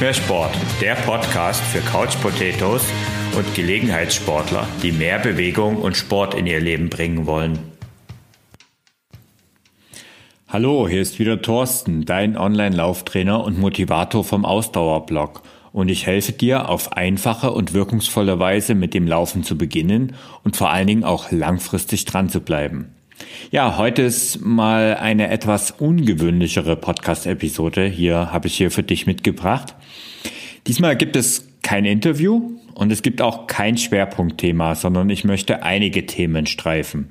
Mehr Sport, der Podcast für Couch Potatoes und Gelegenheitssportler, die mehr Bewegung und Sport in ihr Leben bringen wollen. Hallo, hier ist wieder Thorsten, dein Online-Lauftrainer und Motivator vom Ausdauerblog. Und ich helfe dir, auf einfache und wirkungsvolle Weise mit dem Laufen zu beginnen und vor allen Dingen auch langfristig dran zu bleiben. Ja, heute ist mal eine etwas ungewöhnlichere Podcast-Episode. Hier habe ich hier für dich mitgebracht. Diesmal gibt es kein Interview und es gibt auch kein Schwerpunktthema, sondern ich möchte einige Themen streifen.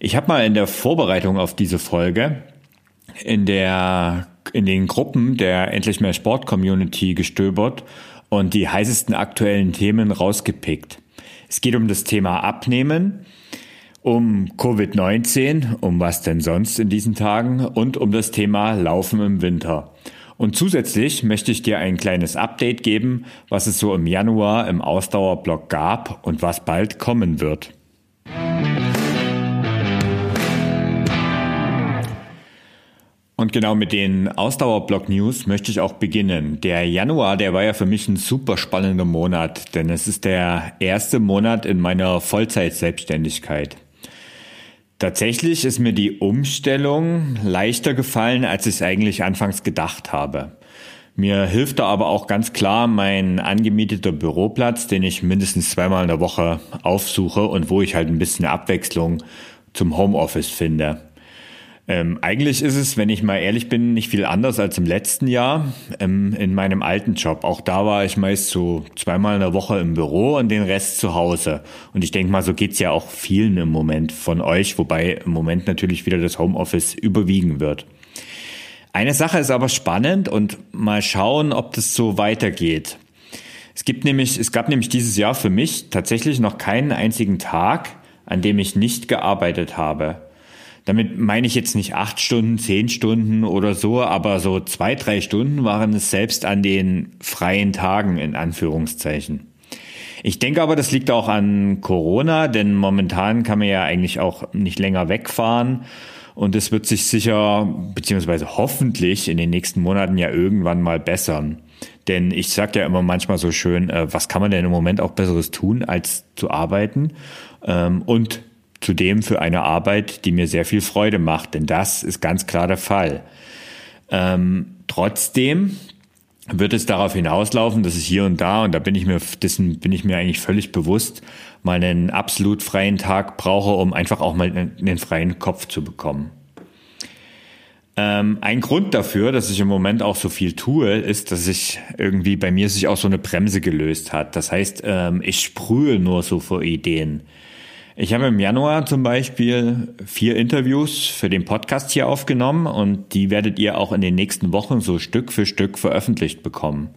Ich habe mal in der Vorbereitung auf diese Folge in der in den Gruppen der endlich mehr Sport Community gestöbert und die heißesten aktuellen Themen rausgepickt. Es geht um das Thema Abnehmen, um Covid-19, um was denn sonst in diesen Tagen und um das Thema Laufen im Winter. Und zusätzlich möchte ich dir ein kleines Update geben, was es so im Januar im Ausdauerblock gab und was bald kommen wird. Und genau mit den Ausdauerblock-News möchte ich auch beginnen. Der Januar, der war ja für mich ein super spannender Monat, denn es ist der erste Monat in meiner Vollzeit-Selbstständigkeit. Tatsächlich ist mir die Umstellung leichter gefallen, als ich es eigentlich anfangs gedacht habe. Mir hilft da aber auch ganz klar mein angemieteter Büroplatz, den ich mindestens zweimal in der Woche aufsuche und wo ich halt ein bisschen Abwechslung zum Homeoffice finde. Ähm, eigentlich ist es, wenn ich mal ehrlich bin, nicht viel anders als im letzten Jahr ähm, in meinem alten Job. Auch da war ich meist so zweimal in der Woche im Büro und den Rest zu Hause. Und ich denke mal, so geht's ja auch vielen im Moment von euch, wobei im Moment natürlich wieder das Homeoffice überwiegen wird. Eine Sache ist aber spannend und mal schauen, ob das so weitergeht. Es gibt nämlich, es gab nämlich dieses Jahr für mich tatsächlich noch keinen einzigen Tag, an dem ich nicht gearbeitet habe. Damit meine ich jetzt nicht acht Stunden, zehn Stunden oder so, aber so zwei, drei Stunden waren es selbst an den freien Tagen in Anführungszeichen. Ich denke aber, das liegt auch an Corona, denn momentan kann man ja eigentlich auch nicht länger wegfahren. Und es wird sich sicher, beziehungsweise hoffentlich in den nächsten Monaten ja irgendwann mal bessern. Denn ich sage ja immer manchmal so schön, äh, was kann man denn im Moment auch Besseres tun, als zu arbeiten? Ähm, und Zudem für eine Arbeit, die mir sehr viel Freude macht, denn das ist ganz klar der Fall. Ähm, trotzdem wird es darauf hinauslaufen, dass es hier und da, und da bin ich mir, dessen bin ich mir eigentlich völlig bewusst, mal einen absolut freien Tag brauche, um einfach auch mal einen freien Kopf zu bekommen. Ähm, ein Grund dafür, dass ich im Moment auch so viel tue, ist, dass ich irgendwie bei mir sich auch so eine Bremse gelöst hat. Das heißt, ähm, ich sprühe nur so vor Ideen. Ich habe im Januar zum Beispiel vier Interviews für den Podcast hier aufgenommen und die werdet ihr auch in den nächsten Wochen so Stück für Stück veröffentlicht bekommen.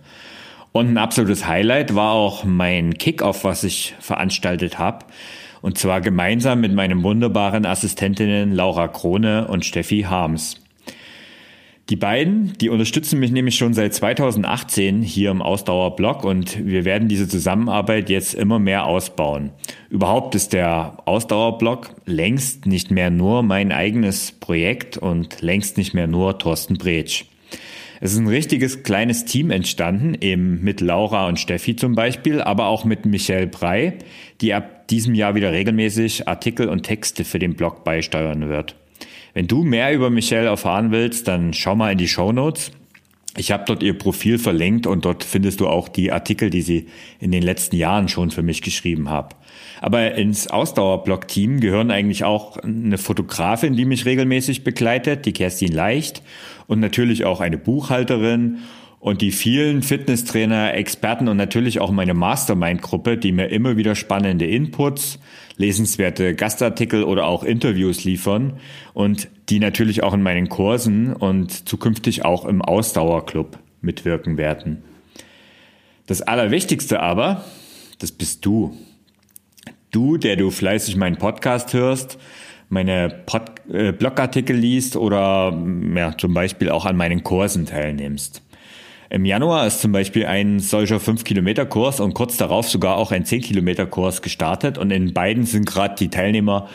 Und ein absolutes Highlight war auch mein Kickoff, was ich veranstaltet habe. Und zwar gemeinsam mit meinen wunderbaren Assistentinnen Laura Krone und Steffi Harms. Die beiden, die unterstützen mich nämlich schon seit 2018 hier im Ausdauerblog und wir werden diese Zusammenarbeit jetzt immer mehr ausbauen. Überhaupt ist der Ausdauerblog längst nicht mehr nur mein eigenes Projekt und längst nicht mehr nur Thorsten Bretsch. Es ist ein richtiges kleines Team entstanden, eben mit Laura und Steffi zum Beispiel, aber auch mit Michelle Brey, die ab diesem Jahr wieder regelmäßig Artikel und Texte für den Blog beisteuern wird. Wenn du mehr über Michelle erfahren willst, dann schau mal in die Show Notes. Ich habe dort ihr Profil verlinkt und dort findest du auch die Artikel, die sie in den letzten Jahren schon für mich geschrieben hat. Aber ins Ausdauerblog-Team gehören eigentlich auch eine Fotografin, die mich regelmäßig begleitet, die Kerstin Leicht, und natürlich auch eine Buchhalterin und die vielen Fitnesstrainer, Experten und natürlich auch meine Mastermind-Gruppe, die mir immer wieder spannende Inputs, lesenswerte Gastartikel oder auch Interviews liefern und die natürlich auch in meinen Kursen und zukünftig auch im Ausdauerclub mitwirken werden. Das Allerwichtigste aber, das bist du. Du, der du fleißig meinen Podcast hörst, meine Pod äh, Blogartikel liest oder ja, zum Beispiel auch an meinen Kursen teilnimmst. Im Januar ist zum Beispiel ein solcher 5-Kilometer-Kurs und kurz darauf sogar auch ein 10-Kilometer-Kurs gestartet und in beiden sind gerade die Teilnehmer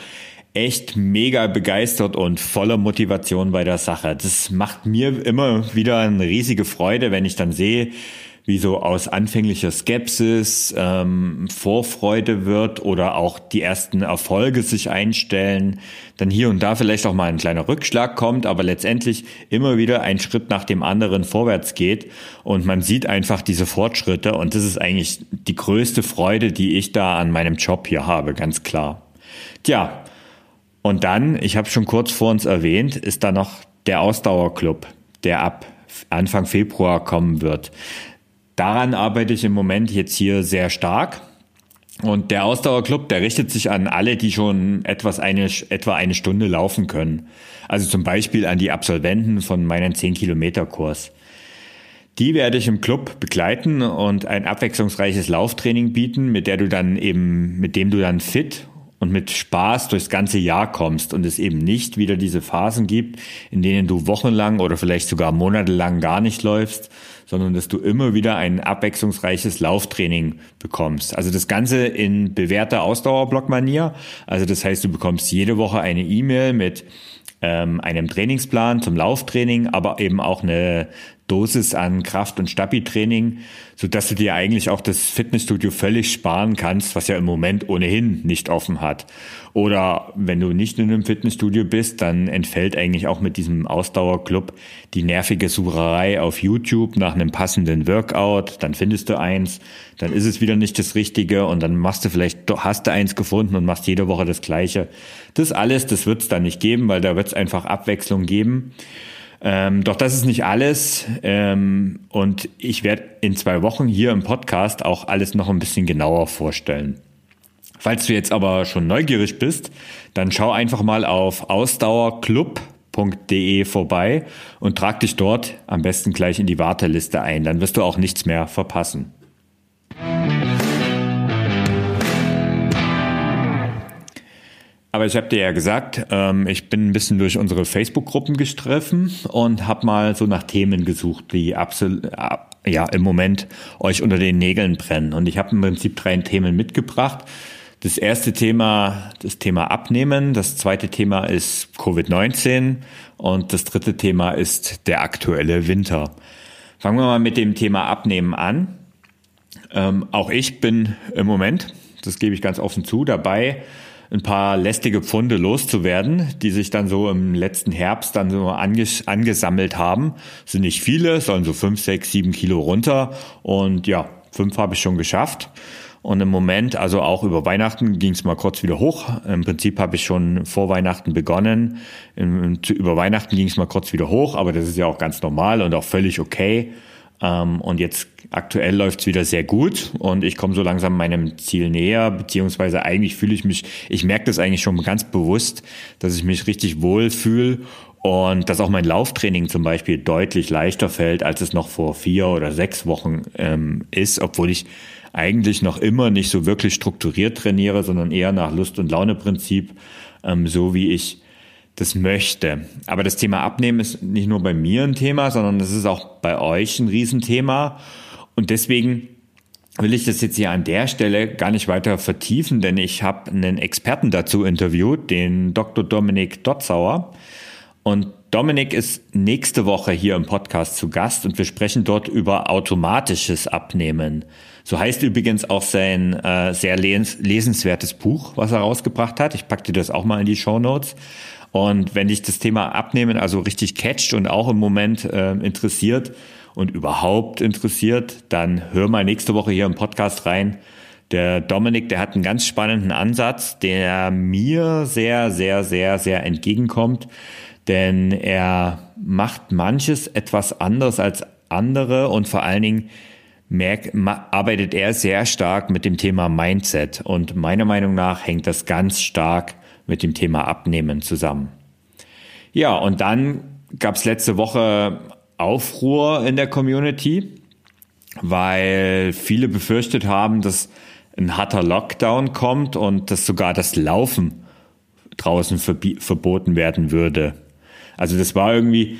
echt mega begeistert und voller Motivation bei der Sache. Das macht mir immer wieder eine riesige Freude, wenn ich dann sehe, wie so aus anfänglicher Skepsis ähm, Vorfreude wird oder auch die ersten Erfolge sich einstellen, dann hier und da vielleicht auch mal ein kleiner Rückschlag kommt, aber letztendlich immer wieder ein Schritt nach dem anderen vorwärts geht und man sieht einfach diese Fortschritte und das ist eigentlich die größte Freude, die ich da an meinem Job hier habe, ganz klar. Tja, und dann, ich habe schon kurz vor uns erwähnt, ist da noch der Ausdauerclub, der ab Anfang Februar kommen wird. Daran arbeite ich im Moment jetzt hier sehr stark. Und der Ausdauerclub, der richtet sich an alle, die schon etwas eine, etwa eine Stunde laufen können. Also zum Beispiel an die Absolventen von meinem 10-Kilometer-Kurs. Die werde ich im Club begleiten und ein abwechslungsreiches Lauftraining bieten, mit der du dann eben, mit dem du dann fit und mit Spaß durchs ganze Jahr kommst und es eben nicht wieder diese Phasen gibt, in denen du wochenlang oder vielleicht sogar monatelang gar nicht läufst, sondern dass du immer wieder ein abwechslungsreiches Lauftraining bekommst. Also das Ganze in bewährter Ausdauerblock-Manier. Also das heißt, du bekommst jede Woche eine E-Mail mit ähm, einem Trainingsplan zum Lauftraining, aber eben auch eine Dosis an Kraft- und Stabi-Training, sodass du dir eigentlich auch das Fitnessstudio völlig sparen kannst, was ja im Moment ohnehin nicht offen hat. Oder wenn du nicht in einem Fitnessstudio bist, dann entfällt eigentlich auch mit diesem Ausdauerclub die nervige Sucherei auf YouTube nach einem passenden Workout, dann findest du eins, dann ist es wieder nicht das Richtige und dann machst du vielleicht, hast du eins gefunden und machst jede Woche das Gleiche. Das alles, das wird es dann nicht geben, weil da wird es einfach Abwechslung geben. Ähm, doch das ist nicht alles. Ähm, und ich werde in zwei Wochen hier im Podcast auch alles noch ein bisschen genauer vorstellen. Falls du jetzt aber schon neugierig bist, dann schau einfach mal auf ausdauerclub.de vorbei und trag dich dort am besten gleich in die Warteliste ein. Dann wirst du auch nichts mehr verpassen. Aber ich habe dir ja gesagt, ähm, ich bin ein bisschen durch unsere Facebook-Gruppen gestreffen und habe mal so nach Themen gesucht, die absolut, äh, ja, im Moment euch unter den Nägeln brennen. Und ich habe im Prinzip drei Themen mitgebracht. Das erste Thema, das Thema Abnehmen. Das zweite Thema ist Covid-19. Und das dritte Thema ist der aktuelle Winter. Fangen wir mal mit dem Thema Abnehmen an. Ähm, auch ich bin im Moment, das gebe ich ganz offen zu, dabei, ein paar lästige Pfunde loszuwerden, die sich dann so im letzten Herbst dann so anges angesammelt haben. Das sind nicht viele, sollen so fünf, sechs, sieben Kilo runter. Und ja, fünf habe ich schon geschafft. Und im Moment, also auch über Weihnachten, ging es mal kurz wieder hoch. Im Prinzip habe ich schon vor Weihnachten begonnen. Über Weihnachten ging es mal kurz wieder hoch, aber das ist ja auch ganz normal und auch völlig okay. Ähm, und jetzt aktuell läuft es wieder sehr gut und ich komme so langsam meinem Ziel näher, beziehungsweise eigentlich fühle ich mich, ich merke das eigentlich schon ganz bewusst, dass ich mich richtig wohl fühle und dass auch mein Lauftraining zum Beispiel deutlich leichter fällt, als es noch vor vier oder sechs Wochen ähm, ist, obwohl ich eigentlich noch immer nicht so wirklich strukturiert trainiere, sondern eher nach Lust- und Laune-Prinzip, ähm, so wie ich das möchte. Aber das Thema Abnehmen ist nicht nur bei mir ein Thema, sondern es ist auch bei euch ein Riesenthema. Und deswegen will ich das jetzt hier an der Stelle gar nicht weiter vertiefen, denn ich habe einen Experten dazu interviewt, den Dr. Dominik Dotzauer. Und Dominik ist nächste Woche hier im Podcast zu Gast und wir sprechen dort über automatisches Abnehmen. So heißt übrigens auch sein äh, sehr lesenswertes Buch, was er rausgebracht hat. Ich packe dir das auch mal in die Show Notes. Und wenn dich das Thema Abnehmen also richtig catcht und auch im Moment äh, interessiert und überhaupt interessiert, dann hör mal nächste Woche hier im Podcast rein. Der Dominik, der hat einen ganz spannenden Ansatz, der mir sehr, sehr, sehr, sehr entgegenkommt, denn er macht manches etwas anders als andere und vor allen Dingen merkt, arbeitet er sehr stark mit dem Thema Mindset und meiner Meinung nach hängt das ganz stark mit dem Thema Abnehmen zusammen. Ja, und dann gab es letzte Woche Aufruhr in der Community, weil viele befürchtet haben, dass ein harter Lockdown kommt und dass sogar das Laufen draußen verboten werden würde. Also das war irgendwie,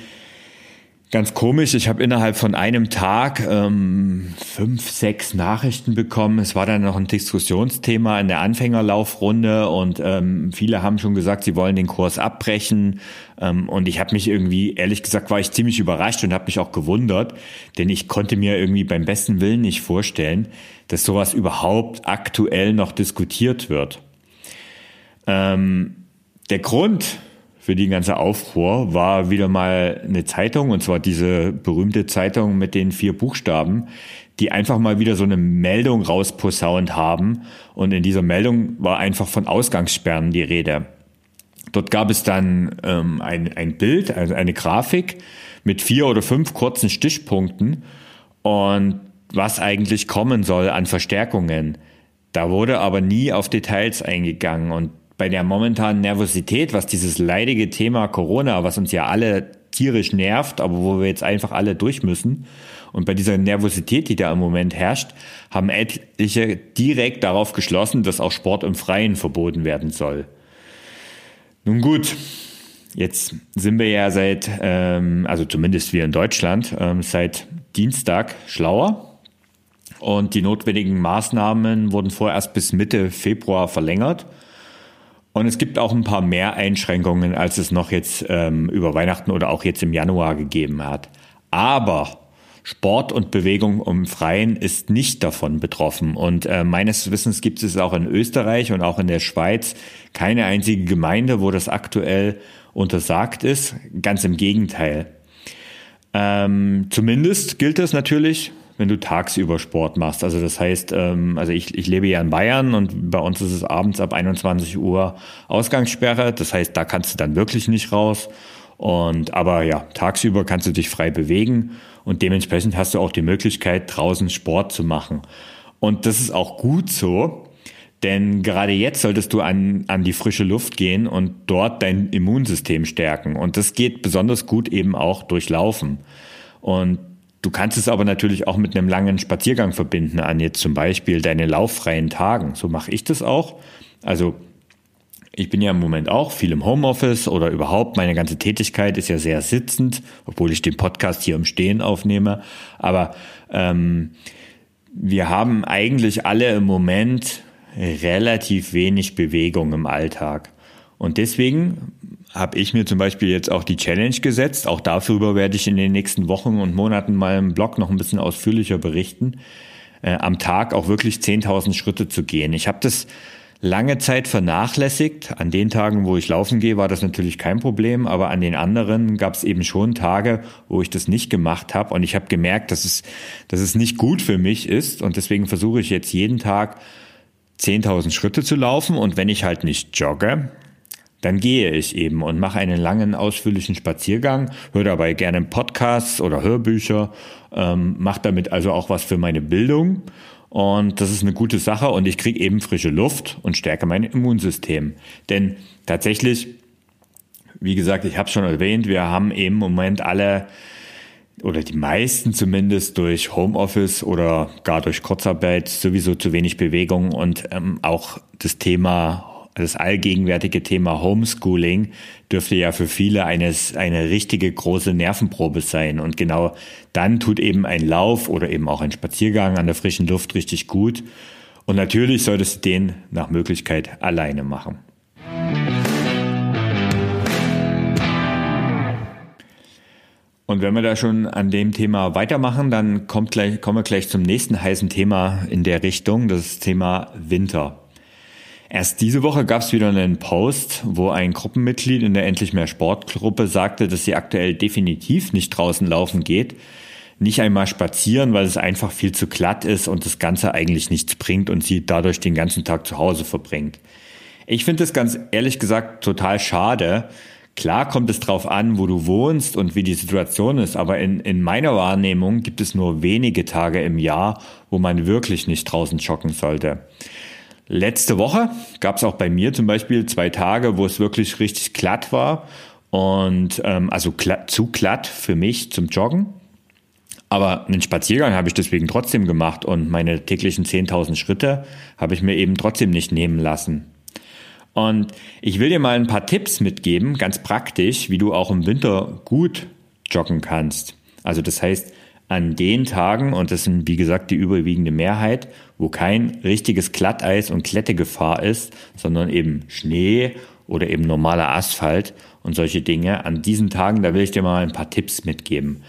Ganz komisch, ich habe innerhalb von einem Tag ähm, fünf, sechs Nachrichten bekommen. Es war dann noch ein Diskussionsthema in der Anfängerlaufrunde und ähm, viele haben schon gesagt, sie wollen den Kurs abbrechen. Ähm, und ich habe mich irgendwie, ehrlich gesagt, war ich ziemlich überrascht und habe mich auch gewundert, denn ich konnte mir irgendwie beim besten Willen nicht vorstellen, dass sowas überhaupt aktuell noch diskutiert wird. Ähm, der Grund, für die ganze Aufruhr war wieder mal eine Zeitung, und zwar diese berühmte Zeitung mit den vier Buchstaben, die einfach mal wieder so eine Meldung rausposaunt haben. Und in dieser Meldung war einfach von Ausgangssperren die Rede. Dort gab es dann ähm, ein, ein Bild, also eine Grafik mit vier oder fünf kurzen Stichpunkten und was eigentlich kommen soll an Verstärkungen. Da wurde aber nie auf Details eingegangen und bei der momentanen Nervosität, was dieses leidige Thema Corona, was uns ja alle tierisch nervt, aber wo wir jetzt einfach alle durch müssen. Und bei dieser Nervosität, die da im Moment herrscht, haben etliche direkt darauf geschlossen, dass auch Sport im Freien verboten werden soll. Nun gut, jetzt sind wir ja seit, ähm, also zumindest wir in Deutschland, ähm, seit Dienstag schlauer. Und die notwendigen Maßnahmen wurden vorerst bis Mitte Februar verlängert. Und es gibt auch ein paar mehr Einschränkungen, als es noch jetzt ähm, über Weihnachten oder auch jetzt im Januar gegeben hat. Aber Sport und Bewegung im Freien ist nicht davon betroffen. Und äh, meines Wissens gibt es auch in Österreich und auch in der Schweiz keine einzige Gemeinde, wo das aktuell untersagt ist. Ganz im Gegenteil. Ähm, zumindest gilt es natürlich wenn du tagsüber Sport machst. Also das heißt, ähm, also ich, ich lebe ja in Bayern und bei uns ist es abends ab 21 Uhr Ausgangssperre. Das heißt, da kannst du dann wirklich nicht raus. Und aber ja, tagsüber kannst du dich frei bewegen und dementsprechend hast du auch die Möglichkeit, draußen Sport zu machen. Und das ist auch gut so, denn gerade jetzt solltest du an, an die frische Luft gehen und dort dein Immunsystem stärken. Und das geht besonders gut eben auch durch Laufen. Und Du kannst es aber natürlich auch mit einem langen Spaziergang verbinden, an jetzt zum Beispiel deine lauffreien Tagen. So mache ich das auch. Also ich bin ja im Moment auch viel im Homeoffice oder überhaupt meine ganze Tätigkeit ist ja sehr sitzend, obwohl ich den Podcast hier im Stehen aufnehme. Aber ähm, wir haben eigentlich alle im Moment relativ wenig Bewegung im Alltag. Und deswegen habe ich mir zum Beispiel jetzt auch die Challenge gesetzt. Auch darüber werde ich in den nächsten Wochen und Monaten mal im Blog noch ein bisschen ausführlicher berichten. Äh, am Tag auch wirklich 10.000 Schritte zu gehen. Ich habe das lange Zeit vernachlässigt. An den Tagen, wo ich laufen gehe, war das natürlich kein Problem, aber an den anderen gab es eben schon Tage, wo ich das nicht gemacht habe und ich habe gemerkt, dass es, dass es nicht gut für mich ist und deswegen versuche ich jetzt jeden Tag 10.000 Schritte zu laufen und wenn ich halt nicht jogge, dann gehe ich eben und mache einen langen, ausführlichen Spaziergang, höre dabei gerne Podcasts oder Hörbücher, ähm, mache damit also auch was für meine Bildung. Und das ist eine gute Sache und ich kriege eben frische Luft und stärke mein Immunsystem. Denn tatsächlich, wie gesagt, ich habe schon erwähnt, wir haben eben im Moment alle oder die meisten zumindest durch Homeoffice oder gar durch Kurzarbeit sowieso zu wenig Bewegung und ähm, auch das Thema das allgegenwärtige Thema Homeschooling dürfte ja für viele eines, eine richtige große Nervenprobe sein. Und genau dann tut eben ein Lauf oder eben auch ein Spaziergang an der frischen Luft richtig gut. Und natürlich solltest du den nach Möglichkeit alleine machen. Und wenn wir da schon an dem Thema weitermachen, dann kommt gleich, kommen wir gleich zum nächsten heißen Thema in der Richtung, das Thema Winter. Erst diese Woche gab es wieder einen Post, wo ein Gruppenmitglied in der Endlich mehr Sportgruppe sagte, dass sie aktuell definitiv nicht draußen laufen geht, nicht einmal spazieren, weil es einfach viel zu glatt ist und das Ganze eigentlich nichts bringt und sie dadurch den ganzen Tag zu Hause verbringt. Ich finde es ganz ehrlich gesagt total schade. Klar kommt es drauf an, wo du wohnst und wie die Situation ist, aber in, in meiner Wahrnehmung gibt es nur wenige Tage im Jahr, wo man wirklich nicht draußen joggen sollte. Letzte Woche gab es auch bei mir zum Beispiel zwei Tage, wo es wirklich richtig glatt war und ähm, also glatt, zu glatt für mich zum Joggen. Aber einen Spaziergang habe ich deswegen trotzdem gemacht und meine täglichen 10.000 Schritte habe ich mir eben trotzdem nicht nehmen lassen. Und ich will dir mal ein paar Tipps mitgeben, ganz praktisch, wie du auch im Winter gut joggen kannst. Also das heißt, an den Tagen, und das sind wie gesagt die überwiegende Mehrheit, wo kein richtiges Glatteis und Klettegefahr ist, sondern eben Schnee oder eben normaler Asphalt und solche Dinge, an diesen Tagen, da will ich dir mal ein paar Tipps mitgeben.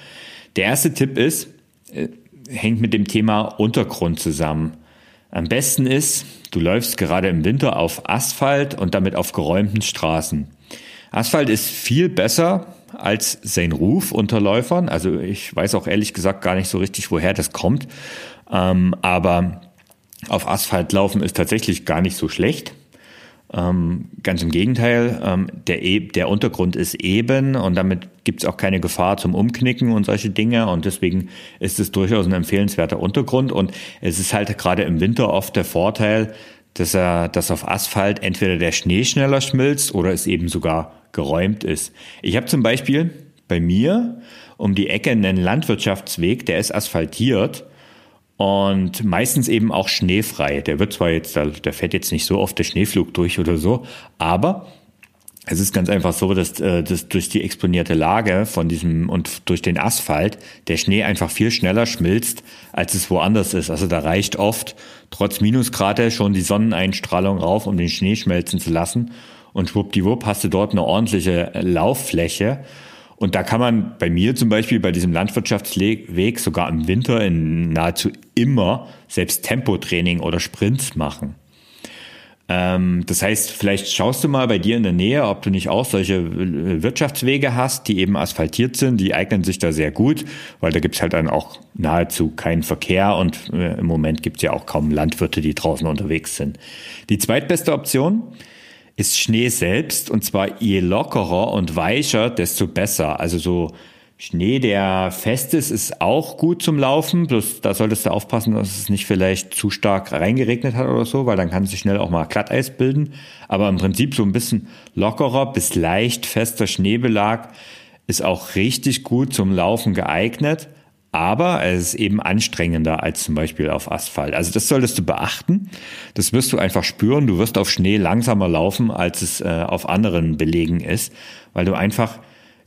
Der erste Tipp ist, äh, hängt mit dem Thema Untergrund zusammen. Am besten ist, du läufst gerade im Winter auf Asphalt und damit auf geräumten Straßen. Asphalt ist viel besser als sein Ruf unter Läufern. Also ich weiß auch ehrlich gesagt gar nicht so richtig, woher das kommt. Ähm, aber auf Asphalt laufen ist tatsächlich gar nicht so schlecht. Ähm, ganz im Gegenteil, ähm, der, e der Untergrund ist eben und damit gibt es auch keine Gefahr zum Umknicken und solche Dinge und deswegen ist es durchaus ein empfehlenswerter Untergrund und es ist halt gerade im Winter oft der Vorteil, dass er, dass auf Asphalt entweder der Schnee schneller schmilzt oder es eben sogar geräumt ist. Ich habe zum Beispiel bei mir um die Ecke einen Landwirtschaftsweg, der ist asphaltiert und meistens eben auch schneefrei. Der wird zwar jetzt, der fährt jetzt nicht so oft der Schneeflug durch oder so, aber es ist ganz einfach so, dass, äh, dass durch die exponierte Lage von diesem und durch den Asphalt der Schnee einfach viel schneller schmilzt, als es woanders ist. Also da reicht oft trotz Minusgrade schon die Sonneneinstrahlung rauf, um den Schnee schmelzen zu lassen. Und schwuppdiwupp hast du dort eine ordentliche Lauffläche. Und da kann man bei mir zum Beispiel bei diesem Landwirtschaftsweg sogar im Winter in nahezu immer selbst Tempotraining oder Sprints machen. Ähm, das heißt, vielleicht schaust du mal bei dir in der Nähe, ob du nicht auch solche Wirtschaftswege hast, die eben asphaltiert sind. Die eignen sich da sehr gut, weil da gibt's halt dann auch nahezu keinen Verkehr und äh, im Moment gibt's ja auch kaum Landwirte, die draußen unterwegs sind. Die zweitbeste Option ist Schnee selbst und zwar je lockerer und weicher, desto besser. Also so Schnee, der fest ist, ist auch gut zum Laufen. Bloß da solltest du aufpassen, dass es nicht vielleicht zu stark reingeregnet hat oder so, weil dann kann sich schnell auch mal Glatteis bilden. Aber im Prinzip so ein bisschen lockerer bis leicht fester Schneebelag ist auch richtig gut zum Laufen geeignet. Aber es ist eben anstrengender als zum Beispiel auf Asphalt. Also das solltest du beachten. Das wirst du einfach spüren. Du wirst auf Schnee langsamer laufen, als es äh, auf anderen Belegen ist, weil du einfach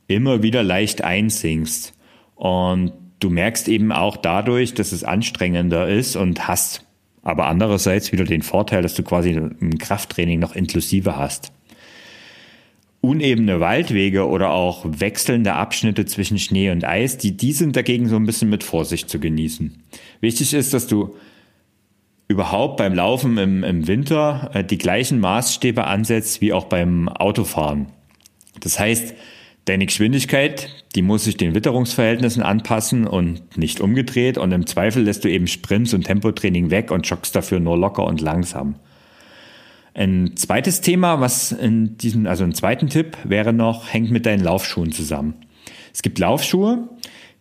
immer wieder leicht einsinkst. Und du merkst eben auch dadurch, dass es anstrengender ist und hast aber andererseits wieder den Vorteil, dass du quasi ein Krafttraining noch inklusive hast. Unebene Waldwege oder auch wechselnde Abschnitte zwischen Schnee und Eis, die, die sind dagegen so ein bisschen mit Vorsicht zu genießen. Wichtig ist, dass du überhaupt beim Laufen im, im Winter äh, die gleichen Maßstäbe ansetzt wie auch beim Autofahren. Das heißt, deine Geschwindigkeit, die muss sich den Witterungsverhältnissen anpassen und nicht umgedreht und im Zweifel lässt du eben Sprints und Tempotraining weg und joggst dafür nur locker und langsam. Ein zweites Thema, was in diesem, also ein zweiten Tipp wäre noch, hängt mit deinen Laufschuhen zusammen. Es gibt Laufschuhe,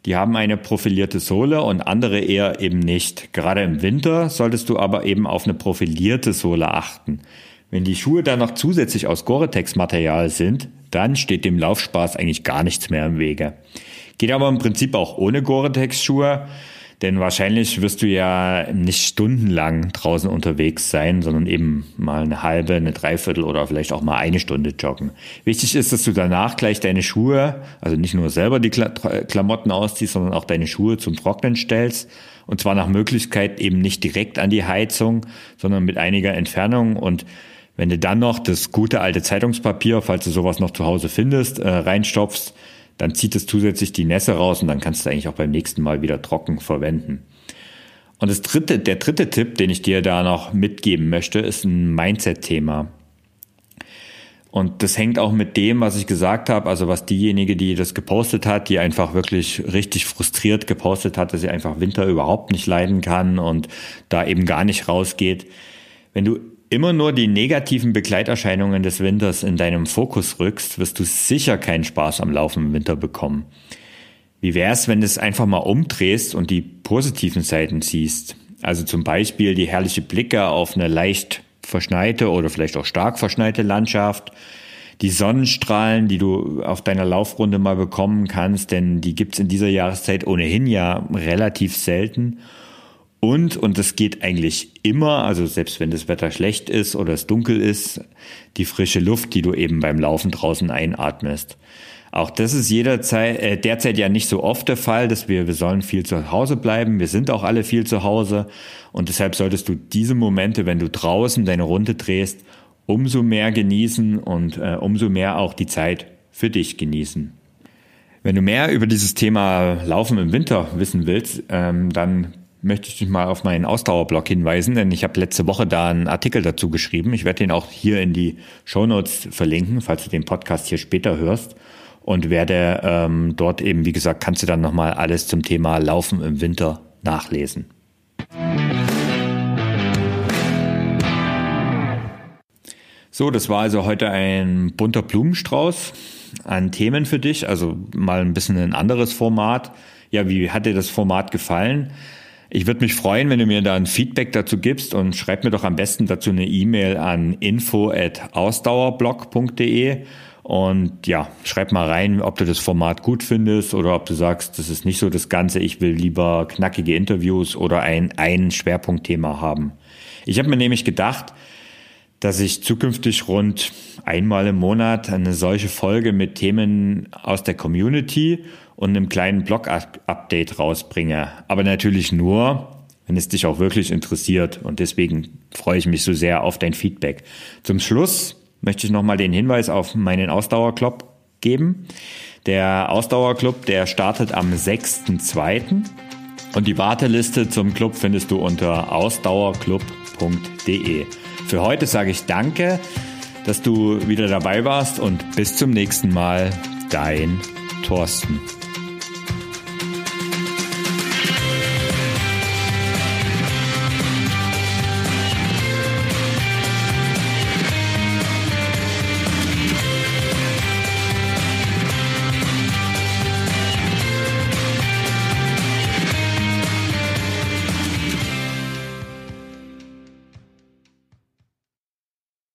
die haben eine profilierte Sohle und andere eher eben nicht. Gerade im Winter solltest du aber eben auf eine profilierte Sohle achten. Wenn die Schuhe dann noch zusätzlich aus Gore-Tex-Material sind, dann steht dem Laufspaß eigentlich gar nichts mehr im Wege. Geht aber im Prinzip auch ohne Gore-Tex-Schuhe. Denn wahrscheinlich wirst du ja nicht stundenlang draußen unterwegs sein, sondern eben mal eine halbe, eine Dreiviertel oder vielleicht auch mal eine Stunde joggen. Wichtig ist, dass du danach gleich deine Schuhe, also nicht nur selber die Klamotten ausziehst, sondern auch deine Schuhe zum Trocknen stellst. Und zwar nach Möglichkeit eben nicht direkt an die Heizung, sondern mit einiger Entfernung. Und wenn du dann noch das gute alte Zeitungspapier, falls du sowas noch zu Hause findest, äh, reinstopfst, dann zieht es zusätzlich die Nässe raus und dann kannst du eigentlich auch beim nächsten Mal wieder trocken verwenden. Und das dritte, der dritte Tipp, den ich dir da noch mitgeben möchte, ist ein Mindset-Thema. Und das hängt auch mit dem, was ich gesagt habe, also was diejenige, die das gepostet hat, die einfach wirklich richtig frustriert gepostet hat, dass sie einfach Winter überhaupt nicht leiden kann und da eben gar nicht rausgeht. Wenn du immer nur die negativen Begleiterscheinungen des Winters in deinem Fokus rückst, wirst du sicher keinen Spaß am Laufen im Winter bekommen. Wie wär's, wenn du es einfach mal umdrehst und die positiven Seiten siehst? Also zum Beispiel die herrliche Blicke auf eine leicht verschneite oder vielleicht auch stark verschneite Landschaft, die Sonnenstrahlen, die du auf deiner Laufrunde mal bekommen kannst, denn die gibt's in dieser Jahreszeit ohnehin ja relativ selten. Und, und das geht eigentlich immer, also selbst wenn das Wetter schlecht ist oder es dunkel ist, die frische Luft, die du eben beim Laufen draußen einatmest. Auch das ist jederzeit, äh, derzeit ja nicht so oft der Fall, dass wir, wir sollen viel zu Hause bleiben. Wir sind auch alle viel zu Hause. Und deshalb solltest du diese Momente, wenn du draußen deine Runde drehst, umso mehr genießen und äh, umso mehr auch die Zeit für dich genießen. Wenn du mehr über dieses Thema Laufen im Winter wissen willst, ähm, dann möchte ich dich mal auf meinen Ausdauerblog hinweisen, denn ich habe letzte Woche da einen Artikel dazu geschrieben. Ich werde den auch hier in die Shownotes verlinken, falls du den Podcast hier später hörst. Und werde ähm, dort eben, wie gesagt, kannst du dann nochmal alles zum Thema Laufen im Winter nachlesen. So, das war also heute ein bunter Blumenstrauß an Themen für dich, also mal ein bisschen ein anderes Format. Ja, wie hat dir das Format gefallen? Ich würde mich freuen, wenn du mir da ein Feedback dazu gibst und schreib mir doch am besten dazu eine E-Mail an info@ausdauerblog.de und ja, schreib mal rein, ob du das Format gut findest oder ob du sagst, das ist nicht so das Ganze, ich will lieber knackige Interviews oder ein, ein Schwerpunktthema haben. Ich habe mir nämlich gedacht, dass ich zukünftig rund einmal im Monat eine solche Folge mit Themen aus der Community und einem kleinen Blog-Update rausbringe. Aber natürlich nur, wenn es dich auch wirklich interessiert. Und deswegen freue ich mich so sehr auf dein Feedback. Zum Schluss möchte ich nochmal den Hinweis auf meinen Ausdauerclub geben. Der Ausdauerclub, der startet am 6.2. Und die Warteliste zum Club findest du unter ausdauerclub.de. Für heute sage ich danke, dass du wieder dabei warst und bis zum nächsten Mal. Dein Thorsten.